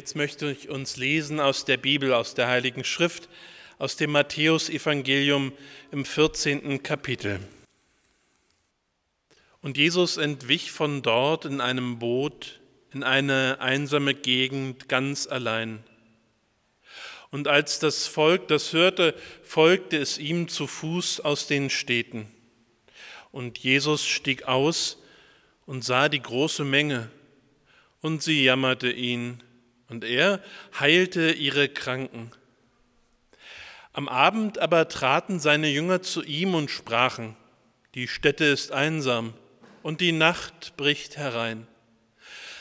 jetzt möchte ich uns lesen aus der Bibel, aus der Heiligen Schrift, aus dem Matthäusevangelium im 14. Kapitel. Und Jesus entwich von dort in einem Boot in eine einsame Gegend ganz allein. Und als das Volk das hörte, folgte es ihm zu Fuß aus den Städten. Und Jesus stieg aus und sah die große Menge, und sie jammerte ihn und er heilte ihre Kranken. Am Abend aber traten seine Jünger zu ihm und sprachen, die Stätte ist einsam und die Nacht bricht herein.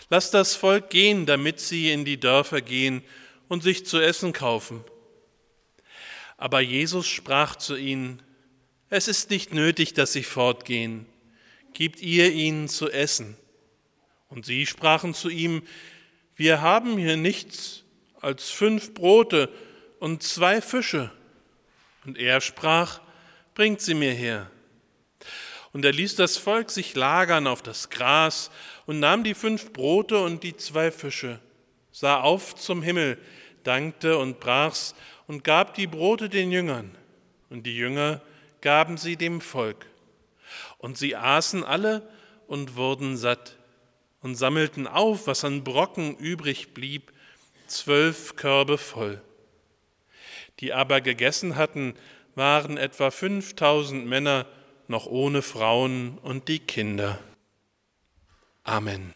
Lass das Volk gehen, damit sie in die Dörfer gehen und sich zu essen kaufen. Aber Jesus sprach zu ihnen, es ist nicht nötig, dass sie fortgehen. Gebt ihr ihnen zu essen. Und sie sprachen zu ihm, wir haben hier nichts als fünf Brote und zwei Fische. Und er sprach, bringt sie mir her. Und er ließ das Volk sich lagern auf das Gras und nahm die fünf Brote und die zwei Fische, sah auf zum Himmel, dankte und brach's und gab die Brote den Jüngern. Und die Jünger gaben sie dem Volk. Und sie aßen alle und wurden satt und sammelten auf, was an Brocken übrig blieb, zwölf Körbe voll. Die aber gegessen hatten, waren etwa fünftausend Männer, noch ohne Frauen und die Kinder. Amen.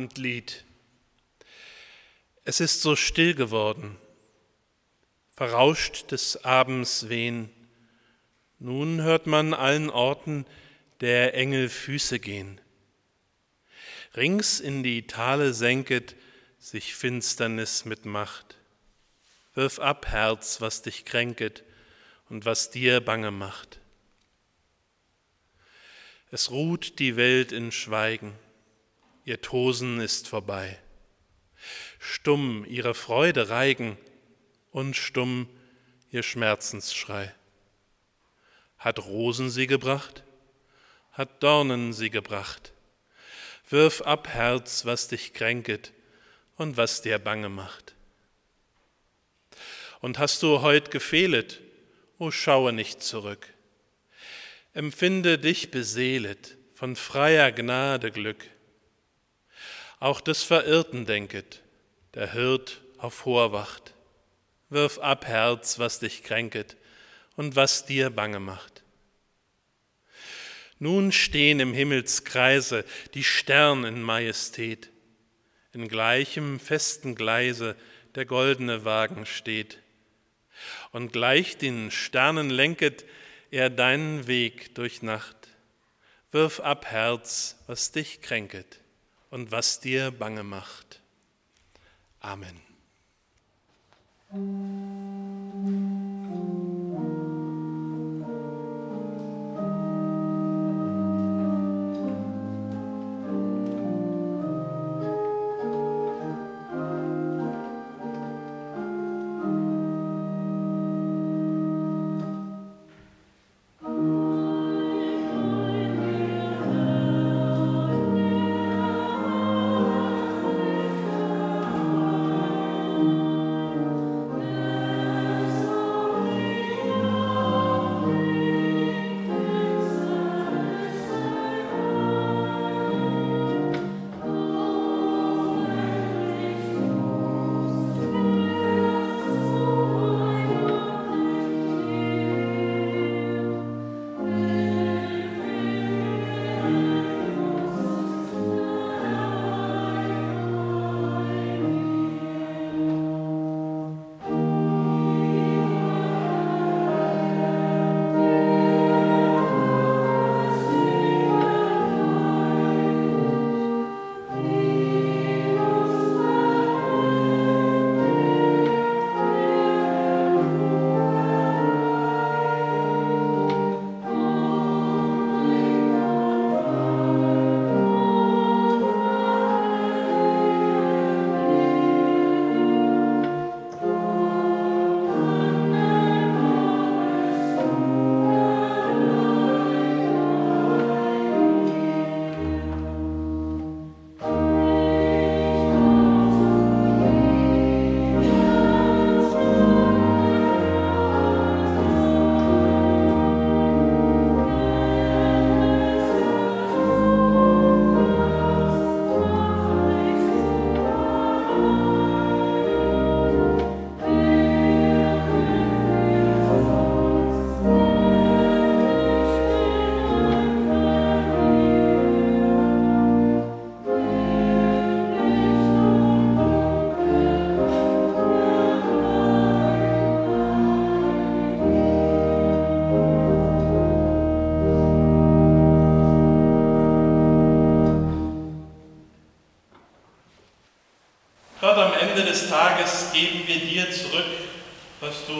Abendlied. Es ist so still geworden, verrauscht des Abends wehen. Nun hört man allen Orten der Engel Füße gehen. Rings in die Tale senket sich Finsternis mit Macht. Wirf ab, Herz, was dich kränket und was dir bange macht. Es ruht die Welt in Schweigen ihr Tosen ist vorbei. Stumm ihre Freude reigen und stumm ihr Schmerzensschrei. Hat Rosen sie gebracht, hat Dornen sie gebracht. Wirf ab, Herz, was dich kränket und was dir bange macht. Und hast du heut gefehlet, o schaue nicht zurück. Empfinde dich beseelet von freier Gnade Glück auch des Verirrten denket, der Hirt auf hoher Wacht. Wirf ab, Herz, was dich kränket und was dir bange macht. Nun stehen im Himmelskreise die Stern in Majestät, in gleichem festen Gleise der goldene Wagen steht. Und gleich den Sternen lenket er deinen Weg durch Nacht. Wirf ab, Herz, was dich kränket und was dir bange macht. Amen.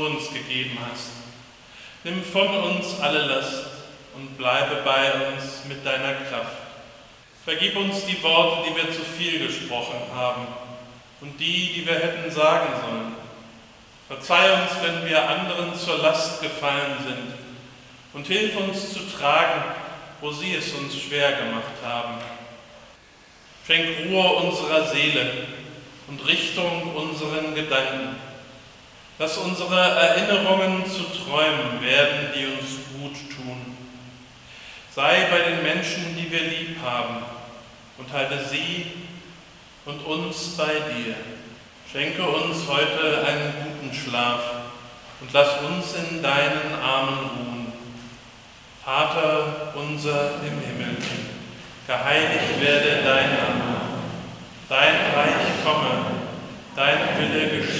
Uns gegeben hast. Nimm von uns alle Last und bleibe bei uns mit deiner Kraft. Vergib uns die Worte, die wir zu viel gesprochen haben und die, die wir hätten sagen sollen. Verzeih uns, wenn wir anderen zur Last gefallen sind und hilf uns zu tragen, wo sie es uns schwer gemacht haben. Schenk Ruhe unserer Seele und Richtung unseren Gedanken. Lass unsere Erinnerungen zu Träumen werden, die uns gut tun. Sei bei den Menschen, die wir lieb haben, und halte sie und uns bei dir. Schenke uns heute einen guten Schlaf und lass uns in deinen Armen ruhen. Vater unser im Himmel, geheiligt werde dein Name Dein Reich komme, dein Wille geschehe,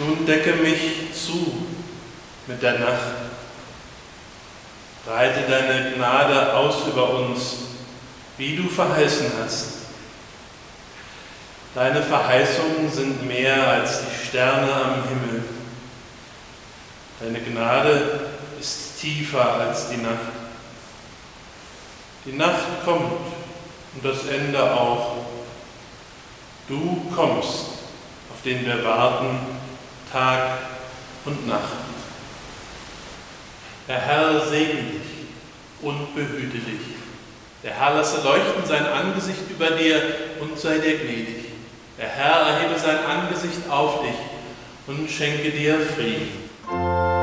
Nun decke mich zu mit der Nacht. Breite deine Gnade aus über uns, wie du verheißen hast. Deine Verheißungen sind mehr als die Sterne am Himmel. Deine Gnade ist tiefer als die Nacht. Die Nacht kommt und das Ende auch. Du kommst, auf den wir warten Tag und Nacht. Der Herr segne dich und behüte dich. Der Herr lasse leuchten sein Angesicht über dir und sei dir gnädig. Der Herr erhebe sein Angesicht auf dich und schenke dir Frieden.